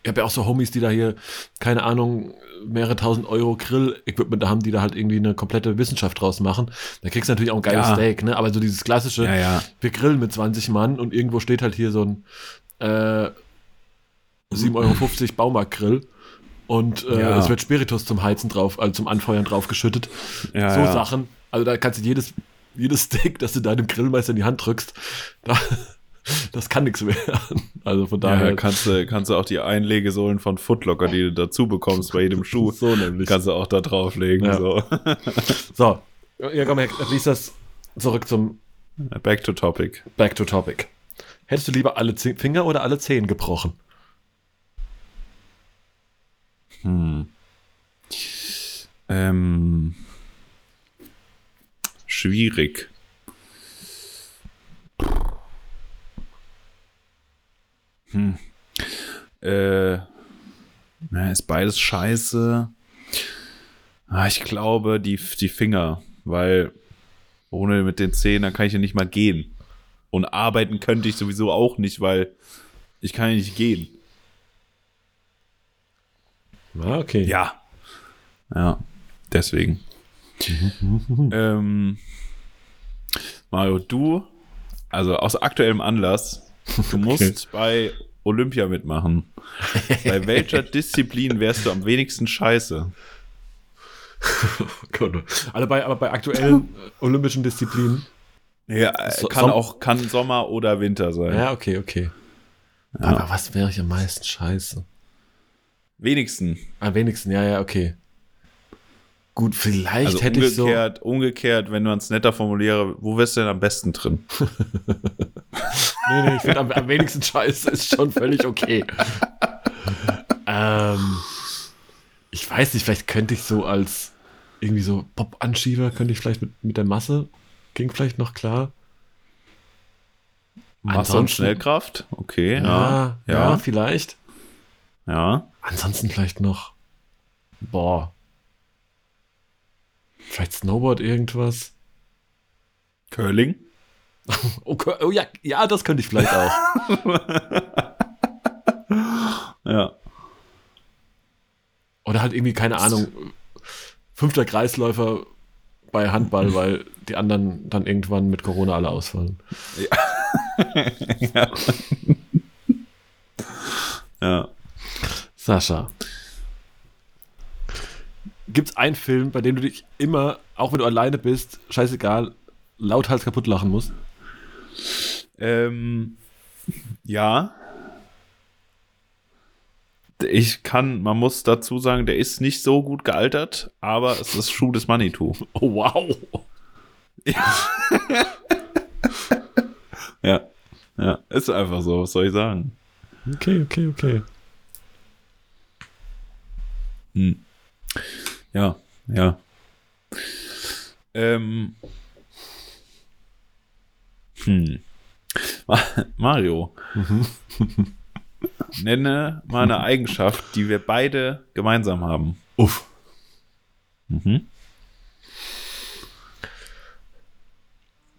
Ich habe ja auch so Homies, die da hier, keine Ahnung, mehrere tausend Euro Grill-Equipment da haben, die da halt irgendwie eine komplette Wissenschaft draus machen. Da kriegst du natürlich auch ein geiles ja. Steak, ne? Aber so dieses klassische, ja, ja. wir grillen mit 20 Mann und irgendwo steht halt hier so ein äh, 7,50 Euro Baumarktgrill und äh, ja. es wird Spiritus zum Heizen drauf, also zum Anfeuern draufgeschüttet. Ja, so ja. Sachen. Also da kannst du jedes, jedes Steak, das du deinem Grillmeister in die Hand drückst, da, das kann nichts werden. Also von daher. Ja, kannst du, kannst du auch die Einlegesohlen von Footlocker, die du dazu bekommst bei jedem Schuh, so nämlich. kannst du auch da drauflegen. Ja. So. so. Ja, komm, lies das zurück zum Back to Topic. Back to Topic. Hättest du lieber alle Finger oder alle Zehen gebrochen? Ähm, schwierig. Hm. Äh, na, ist beides scheiße. Ah, ich glaube, die, die Finger, weil ohne mit den Zähnen, dann kann ich ja nicht mal gehen. Und arbeiten könnte ich sowieso auch nicht, weil ich kann ja nicht gehen. Ah, okay. Ja. Ja, deswegen. ähm, Mario, du, also aus aktuellem Anlass, du musst bei Olympia mitmachen. bei welcher Disziplin wärst du am wenigsten scheiße? also bei, aber bei aktuellen olympischen Disziplinen. Ja, kann auch kann Sommer oder Winter sein. Ja, okay, okay. Ja. Aber was wäre ich am meisten scheiße? Wenigsten. Am wenigsten, ja, ja, okay. Gut, vielleicht also hätte ich so. Umgekehrt, wenn man es netter formuliere, wo wärst du denn am besten drin? nee, nee, ich finde am, am, wenigsten scheiße ist schon völlig okay. ähm, ich weiß nicht, vielleicht könnte ich so als irgendwie so Pop-Anschieber, könnte ich vielleicht mit, mit der Masse, ging vielleicht noch klar. Masse und Schnellkraft? Okay, ja, ja, ja, ja vielleicht. Ja. Ansonsten vielleicht noch. Boah. Vielleicht Snowboard irgendwas. Curling? Oh, oh, ja, ja, das könnte ich vielleicht auch. ja. Oder halt irgendwie, keine Ahnung, fünfter Kreisläufer bei Handball, weil die anderen dann irgendwann mit Corona alle ausfallen. Ja. ja. ja. Sascha. Gibt es einen Film, bei dem du dich immer, auch wenn du alleine bist, scheißegal, lauthals kaputt lachen musst? Ähm, ja. Ich kann, man muss dazu sagen, der ist nicht so gut gealtert, aber es ist Schuh des Manitou. Oh, wow. Ja. ja. Ist einfach so, was soll ich sagen? Okay, okay, okay. Hm. Ja, ja. Ähm. Hm. Mario. Nenne mal eine Eigenschaft, die wir beide gemeinsam haben. Uff. Mhm.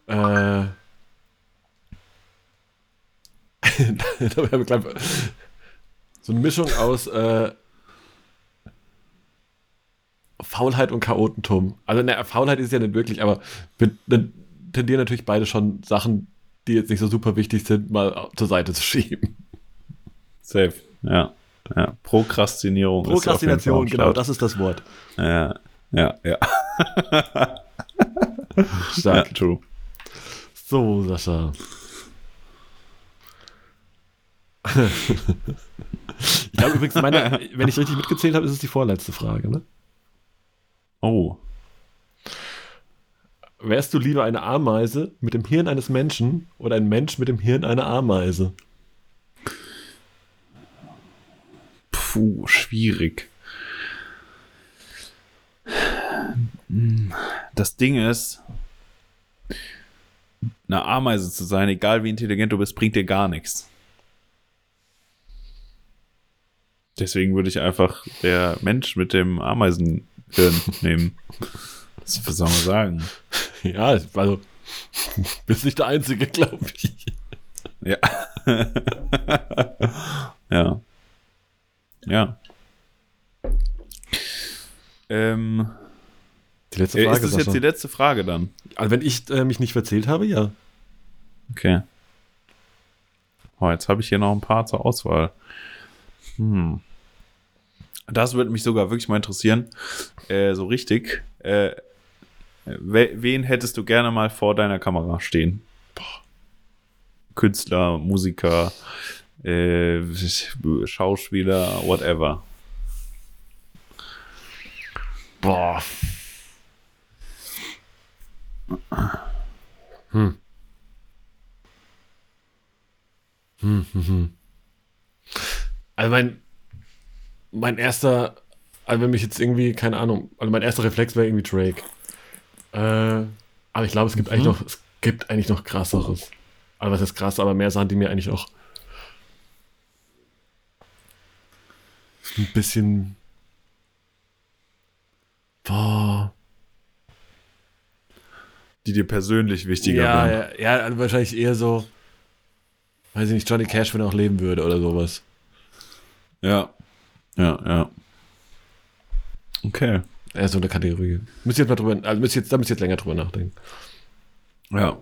Äh. so eine Mischung aus äh, Faulheit und Chaotentum. Also, ne, Faulheit ist ja nicht wirklich, aber wir tendieren natürlich beide schon Sachen, die jetzt nicht so super wichtig sind, mal zur Seite zu schieben. Safe, ja. ja. Prokrastinierung. Prokrastination, genau, das ist das Wort. Ja, ja, ja. Stark. Ja, true. So, Sascha. ich habe übrigens meine, wenn ich richtig mitgezählt habe, ist es die vorletzte Frage, ne? Oh. Wärst du lieber eine Ameise mit dem Hirn eines Menschen oder ein Mensch mit dem Hirn einer Ameise? Puh, schwierig. Das Ding ist, eine Ameise zu sein, egal wie intelligent du bist, bringt dir gar nichts. Deswegen würde ich einfach der Mensch mit dem Ameisenhirn nehmen. Was soll man sagen? Ja, also, bist nicht der Einzige, glaube ich. Ja. ja. Ja. Ähm, Die letzte äh, Frage. ist das jetzt die letzte Frage dann? also, wenn ich äh, mich nicht verzählt habe, ja. Okay. Oh, jetzt habe ich hier noch ein paar zur Auswahl. Hm. Das würde mich sogar wirklich mal interessieren. Äh, so richtig. Äh, we wen hättest du gerne mal vor deiner Kamera stehen? Künstler, Musiker, äh, Schauspieler, whatever. Boah. Hm. Hm, hm, hm. Also mein, mein erster, also wenn mich jetzt irgendwie, keine Ahnung, also mein erster Reflex wäre irgendwie Drake. Äh, aber ich glaube, es gibt eigentlich noch, es gibt eigentlich noch krasseres. Also was ist krass, aber mehr Sachen, die mir eigentlich auch ein bisschen Boah. Die dir persönlich wichtiger Ja, wären. ja, ja, also wahrscheinlich eher so, weiß ich nicht, Johnny Cash, wenn er auch leben würde oder sowas. Ja. Ja, ja. Okay. Eher so eine Kategorie. Müsst ihr jetzt mal drüber, also müsst jetzt, da müsst ihr jetzt länger drüber nachdenken. Ja.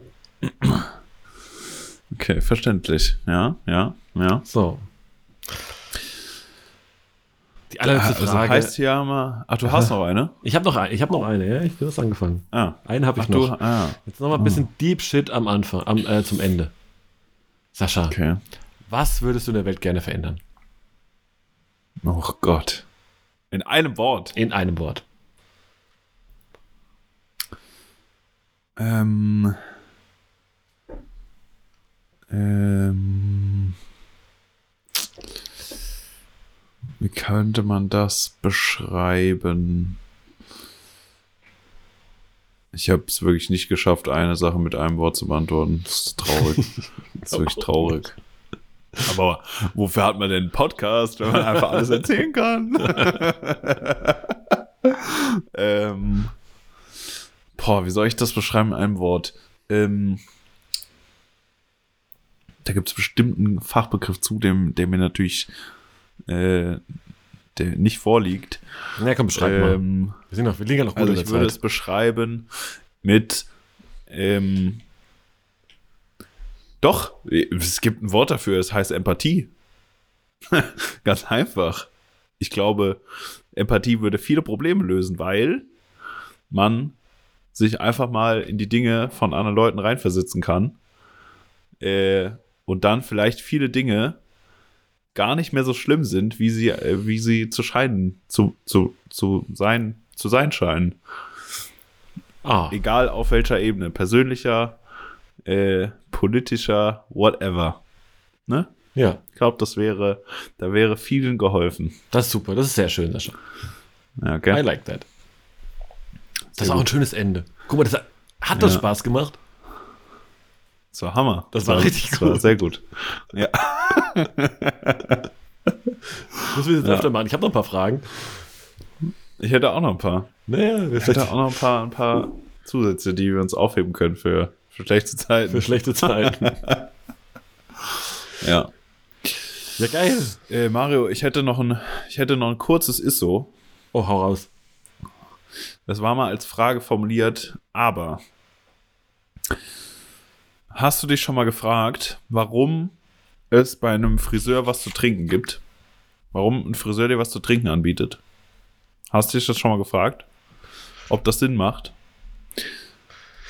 Okay, verständlich. Ja, ja, ja. So. Die allerletzte Also Frage. heißt ja mal. Ach, du hast noch eine? ich habe noch, ein, ich hab noch eine, ja, ich bin das angefangen. Ah. Eine habe ich Ach, du. noch. Ah. Jetzt noch mal ein bisschen Deep Shit am Anfang, am, äh, zum Ende. Sascha, Okay. was würdest du in der Welt gerne verändern? Oh Gott. In einem Wort. In einem Wort. Ähm. Ähm. Wie könnte man das beschreiben? Ich habe es wirklich nicht geschafft, eine Sache mit einem Wort zu beantworten. Das ist traurig. Das ist wirklich traurig. Aber wofür hat man denn einen Podcast, wenn man einfach alles erzählen kann? ähm, boah, wie soll ich das beschreiben in einem Wort? Ähm, da gibt es bestimmt einen Fachbegriff zu, dem, der mir natürlich äh, der nicht vorliegt. Ja, komm, beschreib mal. Ähm, Wir, sind noch, wir liegen ja noch gut also ich würde Zeit. es beschreiben mit ähm, doch, es gibt ein Wort dafür, es heißt Empathie. Ganz einfach. Ich glaube, Empathie würde viele Probleme lösen, weil man sich einfach mal in die Dinge von anderen Leuten reinversetzen kann äh, und dann vielleicht viele Dinge gar nicht mehr so schlimm sind, wie sie, äh, wie sie zu scheinen, zu, zu, zu sein, zu sein scheinen. Ah, Egal auf welcher Ebene. Persönlicher, äh, politischer, whatever. Ne? Ja, Ich glaube, das wäre, da wäre vielen geholfen. das ist super. Das ist sehr schön, Sascha. Ja, I like that. Das Sehr ist auch ein gut. schönes Ende. Guck mal, das hat, hat das Ja. Spaß gemacht. Das war Hammer. Das war richtig das War gut. sehr gut. Ja. Müssen wir jetzt Ja. öfter machen. Ich habe noch ein paar Fragen. Ich hätte auch noch ein paar. Naja, wir Ich hätte auch noch ein paar, ein paar Zusätze, die wir uns aufheben können für, für schlechte Zeiten. für schlechte Zeiten. ja. ja, geil. Äh, Mario, ich hätte noch ein, ich hätte noch ein kurzes Isso. Oh, hau raus. Das war mal als Frage formuliert, aber hast du dich schon mal gefragt, warum es bei einem Friseur was zu trinken gibt? Warum ein Friseur dir was zu trinken anbietet? Hast du dich das schon mal gefragt? Ob das Sinn macht?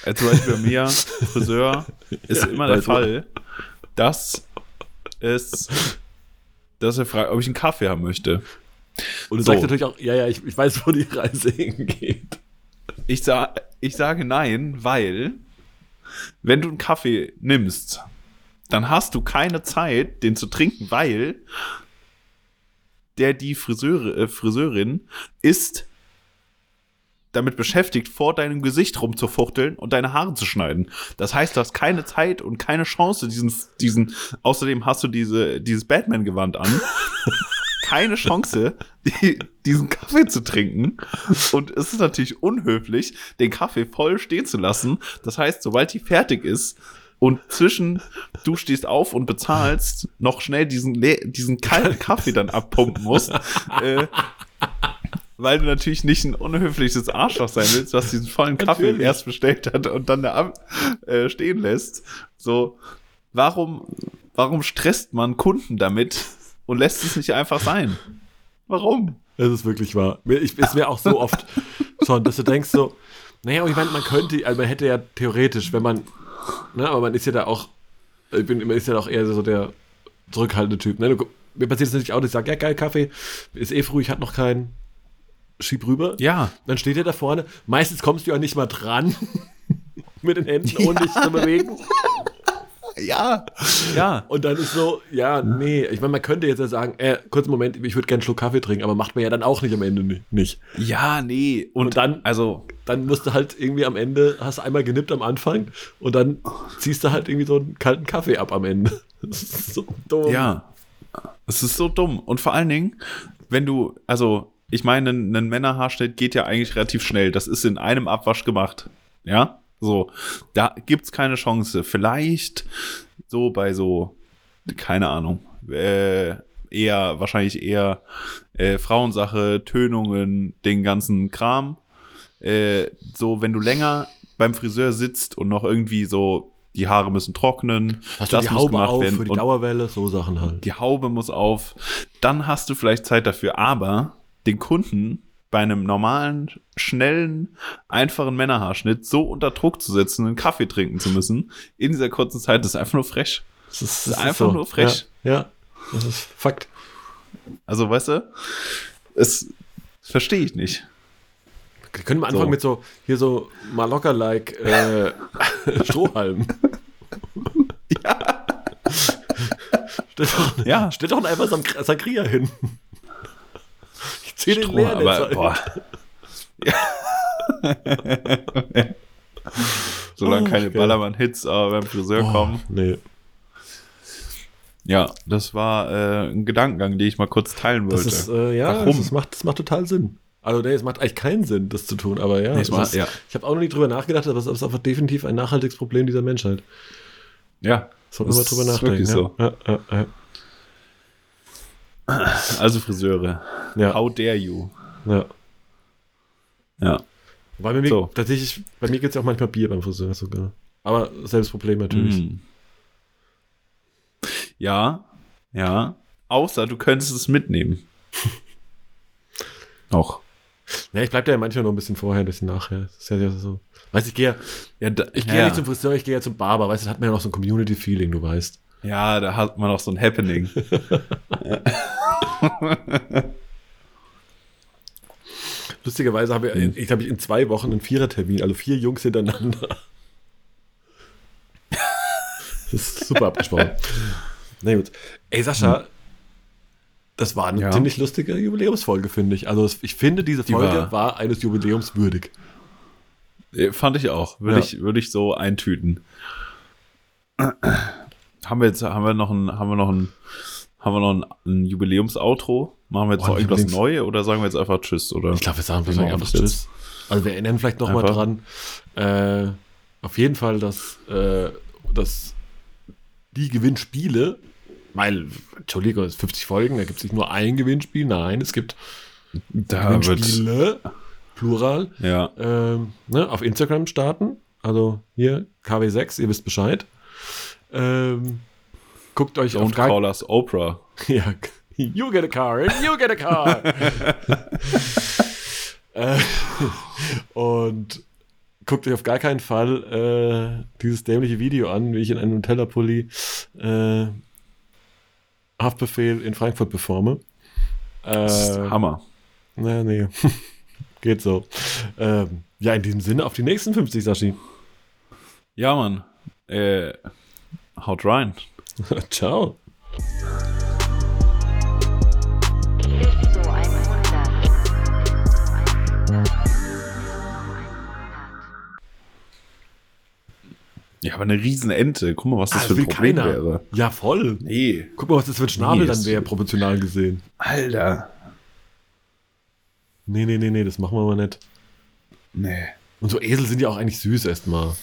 Äh, zum Beispiel bei mir, Friseur, ist Ja, immer der Fall, dass es, dass er fragt, ob ich einen Kaffee haben möchte. Und du So. sagst natürlich auch, ja, ja, ich, ich weiß, wo die Reise hingeht. Ich, sa ich sage nein, weil wenn du einen Kaffee nimmst, dann hast du keine Zeit, den zu trinken, weil der die Friseure, äh, Friseurin ist damit beschäftigt, vor deinem Gesicht rumzufuchteln und deine Haare zu schneiden. Das heißt, du hast keine Zeit und keine Chance, diesen, diesen, außerdem hast du diese, dieses Batman-Gewand an. keine Chance, die, diesen Kaffee zu trinken. Und es ist natürlich unhöflich, den Kaffee voll stehen zu lassen. Das heißt, sobald die fertig ist und zwischen du stehst auf und bezahlst, noch schnell diesen, diesen kalten Kaffee dann abpumpen musst, äh, weil du natürlich nicht ein unhöfliches Arschloch sein willst, was diesen vollen Kaffee Natürlich. erst bestellt hat und dann da äh, stehen lässt. So, warum, warum stresst man Kunden damit und lässt es nicht einfach sein? Warum? Das ist wirklich wahr. Ich, ist mir auch so oft schon, dass du denkst so, naja, ich meine, man könnte, also man hätte ja theoretisch, wenn man, ne, aber man ist ja da auch, ich bin, man ist ja auch eher so der zurückhaltende Typ. Ne? Du, mir passiert es natürlich auch, dass ich sage, ja geil, Kaffee, ist eh früh, ich hatte noch keinen, schieb rüber. Ja, Dann steht er da vorne. Meistens kommst du ja nicht mal dran mit den Händen, ohne dich zu bewegen. ja, ja. Und dann ist so, ja, nee. Ich meine, man könnte jetzt ja sagen, äh, kurzen Moment, ich würde gerne einen Schluck Kaffee trinken, aber macht man ja dann auch nicht am Ende ni- nicht. Ja, nee. Und, Und dann- also, Dann musst du halt irgendwie am Ende, hast einmal genippt am Anfang und dann ziehst du halt irgendwie so einen kalten Kaffee ab am Ende. Das ist so dumm. ja. Es ist so dumm. Und vor allen Dingen, wenn du, also, ich meine, ein, ein Männerhaarschnitt geht ja eigentlich relativ schnell. Das ist in einem Abwasch gemacht. Ja, so. Da gibt's keine Chance. Vielleicht so bei so, keine Ahnung, äh, eher, wahrscheinlich eher äh, Frauensache, Tönungen, den ganzen Kram. Äh, so, wenn du länger beim Friseur sitzt und noch irgendwie so, die Haare müssen trocknen, Hast du die muss Haube gemacht auf werden für die Dauerwelle, so Sachen halt. die Haube muss auf, dann hast du vielleicht Zeit dafür, aber den Kunden bei einem normalen, schnellen, einfachen Männerhaarschnitt so unter Druck zu setzen, einen Kaffee trinken zu müssen, in dieser kurzen Zeit, das ist einfach nur frech. Das ist, ist einfach nur frech. Ja, ja, das ist Fakt. Also, weißt du, es verstehe ich nicht. Können wir anfangen So. mit so, hier so Malocker-like äh, Strohhalm. Ja. Stell doch, Ja. stell doch einfach Sangria hin. Zieh den der aber, boah. Ja. Solange Oh, keine geil. Ballermann-Hits aber beim Friseur Boah, kommen. Nee. Ja, das war äh, ein Gedankengang, den ich mal kurz teilen wollte. Das ist, äh, ja, Warum? Das, macht, das macht total Sinn. Also, nee, es macht eigentlich keinen Sinn, das zu tun, aber ja. Nee, macht- ist, ja. Ich habe auch noch nie drüber nachgedacht, aber es ist einfach definitiv ein nachhaltiges Problem dieser Menschheit. ja, Sollten wir mal drüber ist nachdenken. wirklich so. Ja, ja, ja, also Friseure. ja. How dare you? ja. Ja. Weil bei mir, So. tatsächlich, bei mir gibt es ja auch manchmal Bier beim Friseur sogar. Aber selbes Problem natürlich. Mm. Ja, ja. Außer du könntest es mitnehmen. Auch. Ja, ich bleib da ja manchmal noch ein bisschen vorher, ein bisschen nachher. Das ist ja so. Weißt du, ich gehe ja, Ja, ich gehe ja. nicht zum Friseur, ich gehe ja zum Barber. Weißt du, das hat man ja noch so ein Community-Feeling, du weißt. Ja, da hat man auch so ein Happening. Lustigerweise habe ich, Mhm. ich habe ich in zwei Wochen einen Vierertermin, also vier Jungs hintereinander. Das ist super abgesprochen. Na gut. Ey, Sascha, Hm. das war eine Ja. ziemlich lustige Jubiläumsfolge, finde ich. Also, ich finde, diese Die Folge war- war, eines Jubiläums würdig. Äh, Fand ich auch. Würde Ja. ich, würde ich so eintüten. Haben wir jetzt, haben wir noch ein, haben wir noch ein, haben wir noch ein, ein Jubiläums-Outro? Machen wir jetzt Oh, noch irgendwas Jubiläums- Neu oder sagen wir jetzt einfach Tschüss? Oder? Ich glaube, wir sagen wahrscheinlich machen einfach wir Tschüss. Also, wir erinnern vielleicht noch mal Einfach. dran. Äh, auf jeden Fall, dass, äh, dass die Gewinnspiele, weil, Entschuldigung, es sind 50 Folgen, da gibt es nicht nur ein Gewinnspiel. Nein, es gibt da Gewinnspiele, Plural. ja, ähm, ne, auf Instagram starten. Also hier, KW6, ihr wisst Bescheid. Ähm, guckt euch auf don't gar call us Oprah. ja, You get a car and you get a car. äh, und guckt euch auf gar keinen Fall äh, dieses dämliche Video an, wie ich in einem Nutella-Pulli äh, Haftbefehl in Frankfurt performe. Das ist Äh, Hammer. na, nee. Geht so. Ähm, ja, in diesem Sinne auf die nächsten 50, Sashi. Ja, Mann. Äh, haut rein. Ciao. Ja, aber eine Riesenente. Guck mal, was das Ah, für ein Problem keiner. wäre. Ja, voll. Nee. Guck mal, was das für ein Schnabel Nee, dann wäre, proportional gesehen. Alter. Nee, nee, nee, nee, das machen wir mal nicht. Nee. Und so Esel sind ja auch eigentlich süß erstmal.